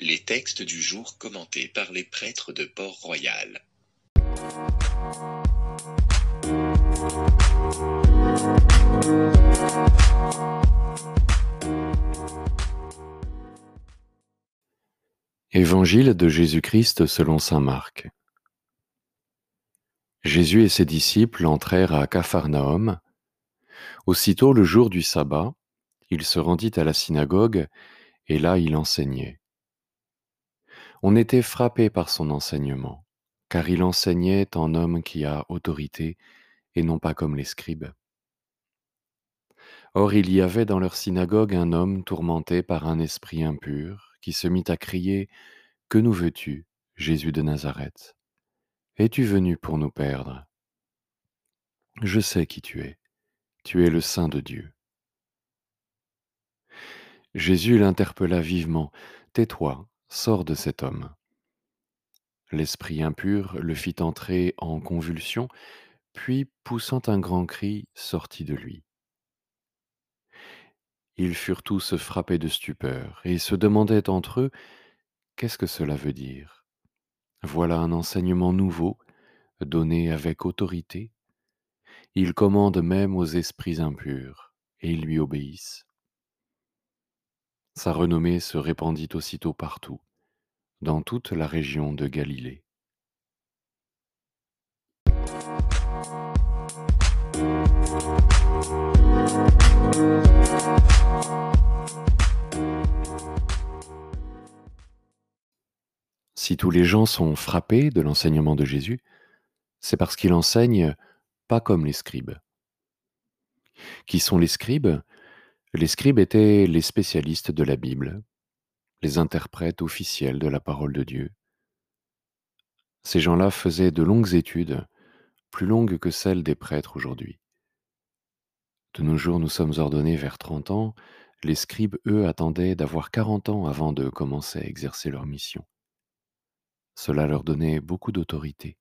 Les textes du jour commentés par les prêtres de Port-Royal. Évangile de Jésus-Christ selon saint Marc. Jésus et ses disciples entrèrent à Capharnaüm. Aussitôt le jour du sabbat, il se rendit à la synagogue, et là il enseignait. On était frappé par son enseignement, car il enseignait en homme qui a autorité, et non pas comme les scribes. Or il y avait dans leur synagogue un homme tourmenté par un esprit impur, qui se mit à crier Que nous veux-tu, Jésus de Nazareth? Es-tu venu pour nous perdre? Je sais qui tu es. Tu es le Saint de Dieu. Jésus l'interpella vivement. Tais-toi, sors de cet homme. L'esprit impur le fit entrer en convulsion, puis, poussant un grand cri, sortit de lui. Ils furent tous frappés de stupeur et se demandaient entre eux Qu'est-ce que cela veut dire? Voilà un enseignement nouveau, donné avec autorité. Il commande même aux esprits impurs, et ils lui obéissent. Sa renommée se répandit aussitôt partout, dans toute la région de Galilée. Si tous les gens sont frappés de l'enseignement de Jésus, c'est parce qu'il enseigne pas comme les scribes. Qui sont les scribes? Les scribes étaient les spécialistes de la Bible, les interprètes officiels de la parole de Dieu. Ces gens-là faisaient de longues études, plus longues que celles des prêtres aujourd'hui. De nos jours, nous sommes ordonnés vers 30 ans. Les scribes, eux, attendaient d'avoir 40 ans avant de commencer à exercer leur mission. Cela leur donnait beaucoup d'autorité.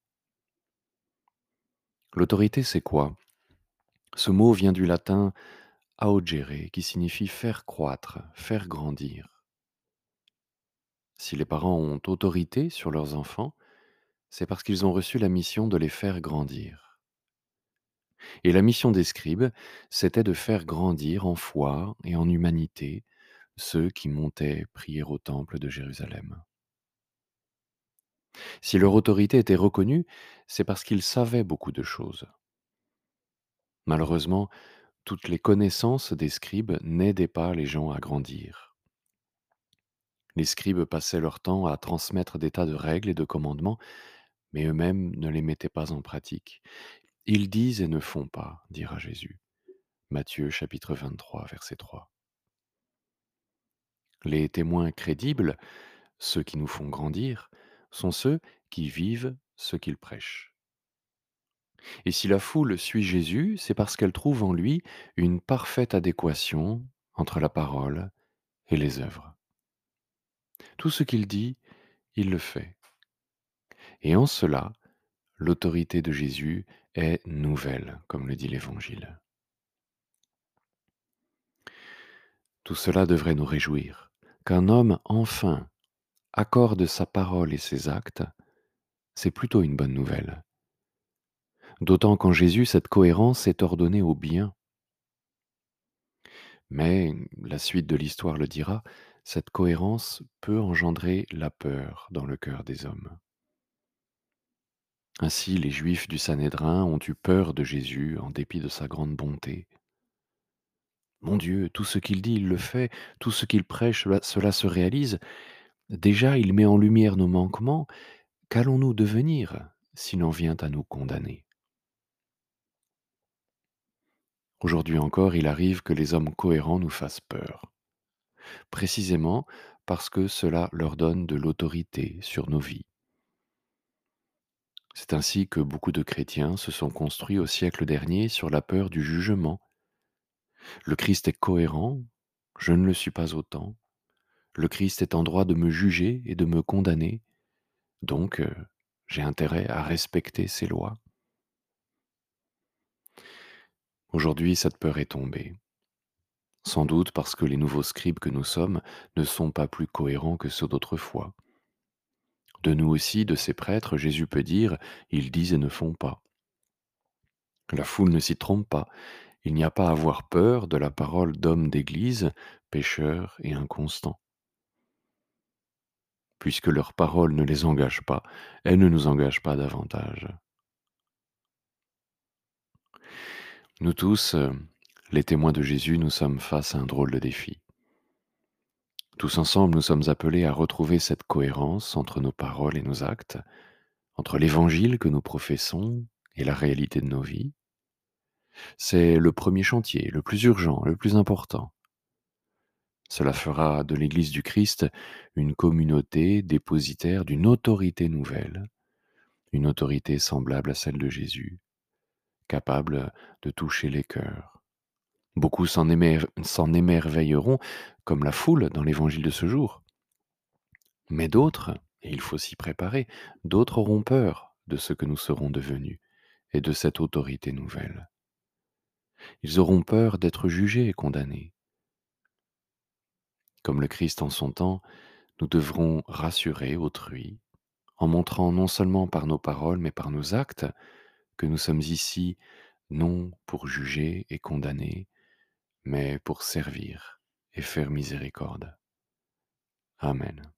L'autorité, c'est quoi? Ce mot vient du latin augere, qui signifie faire croître, faire grandir. Si les parents ont autorité sur leurs enfants, c'est parce qu'ils ont reçu la mission de les faire grandir. Et la mission des scribes, c'était de faire grandir en foi et en humanité ceux qui montaient prier au temple de Jérusalem. Si leur autorité était reconnue, c'est parce qu'ils savaient beaucoup de choses. Malheureusement, toutes les connaissances des scribes n'aidaient pas les gens à grandir. Les scribes passaient leur temps à transmettre des tas de règles et de commandements, mais eux-mêmes ne les mettaient pas en pratique. Ils disent et ne font pas, dira Jésus. Matthieu chapitre 23, verset 3. Les témoins crédibles, ceux qui nous font grandir, sont ceux qui vivent ce qu'ils prêchent. Et si la foule suit Jésus, c'est parce qu'elle trouve en lui une parfaite adéquation entre la parole et les œuvres. Tout ce qu'il dit, il le fait. Et en cela, l'autorité de Jésus est nouvelle, comme le dit l'Évangile. Tout cela devrait nous réjouir, qu'un homme enfin accorde sa parole et ses actes, c'est plutôt une bonne nouvelle. D'autant qu'en Jésus, cette cohérence est ordonnée au bien. Mais, la suite de l'histoire le dira, cette cohérence peut engendrer la peur dans le cœur des hommes. Ainsi, les Juifs du Sanhédrin ont eu peur de Jésus en dépit de sa grande bonté. Mon Dieu, tout ce qu'il dit, il le fait, tout ce qu'il prêche, cela, se réalise, Déjà il met en lumière nos manquements, qu'allons-nous devenir s'il en vient à nous condamner? Aujourd'hui encore, il arrive que les hommes cohérents nous fassent peur, précisément parce que cela leur donne de l'autorité sur nos vies. C'est ainsi que beaucoup de chrétiens se sont construits au siècle dernier sur la peur du jugement. Le Christ est cohérent, je ne le suis pas autant. Le Christ est en droit de me juger et de me condamner, donc euh, j'ai intérêt à respecter ses lois. Aujourd'hui, cette peur est tombée. Sans doute parce que les nouveaux scribes que nous sommes ne sont pas plus cohérents que ceux d'autrefois. De nous aussi, de ces prêtres, Jésus peut dire, ils disent et ne font pas. La foule ne s'y trompe pas, il n'y a pas à avoir peur de la parole d'hommes d'Église, pécheurs et inconstants. Puisque leur parole ne les engage pas, elle ne nous engage pas davantage. Nous tous, euh, les témoins de Jésus, nous sommes face à un drôle de défi. Tous ensemble, nous sommes appelés à retrouver cette cohérence entre nos paroles et nos actes, entre l'évangile que nous professons et la réalité de nos vies. C'est le premier chantier, le plus urgent, le plus important. Cela fera de l'Église du Christ une communauté dépositaire d'une autorité nouvelle, une autorité semblable à celle de Jésus, capable de toucher les cœurs. Beaucoup s'en émerveilleront comme la foule dans l'évangile de ce jour. Mais d'autres, et il faut s'y préparer, d'autres auront peur de ce que nous serons devenus et de cette autorité nouvelle. Ils auront peur d'être jugés et condamnés. Comme le Christ en son temps, nous devrons rassurer autrui en montrant non seulement par nos paroles, mais par nos actes, que nous sommes ici non pour juger et condamner, mais pour servir et faire miséricorde. Amen.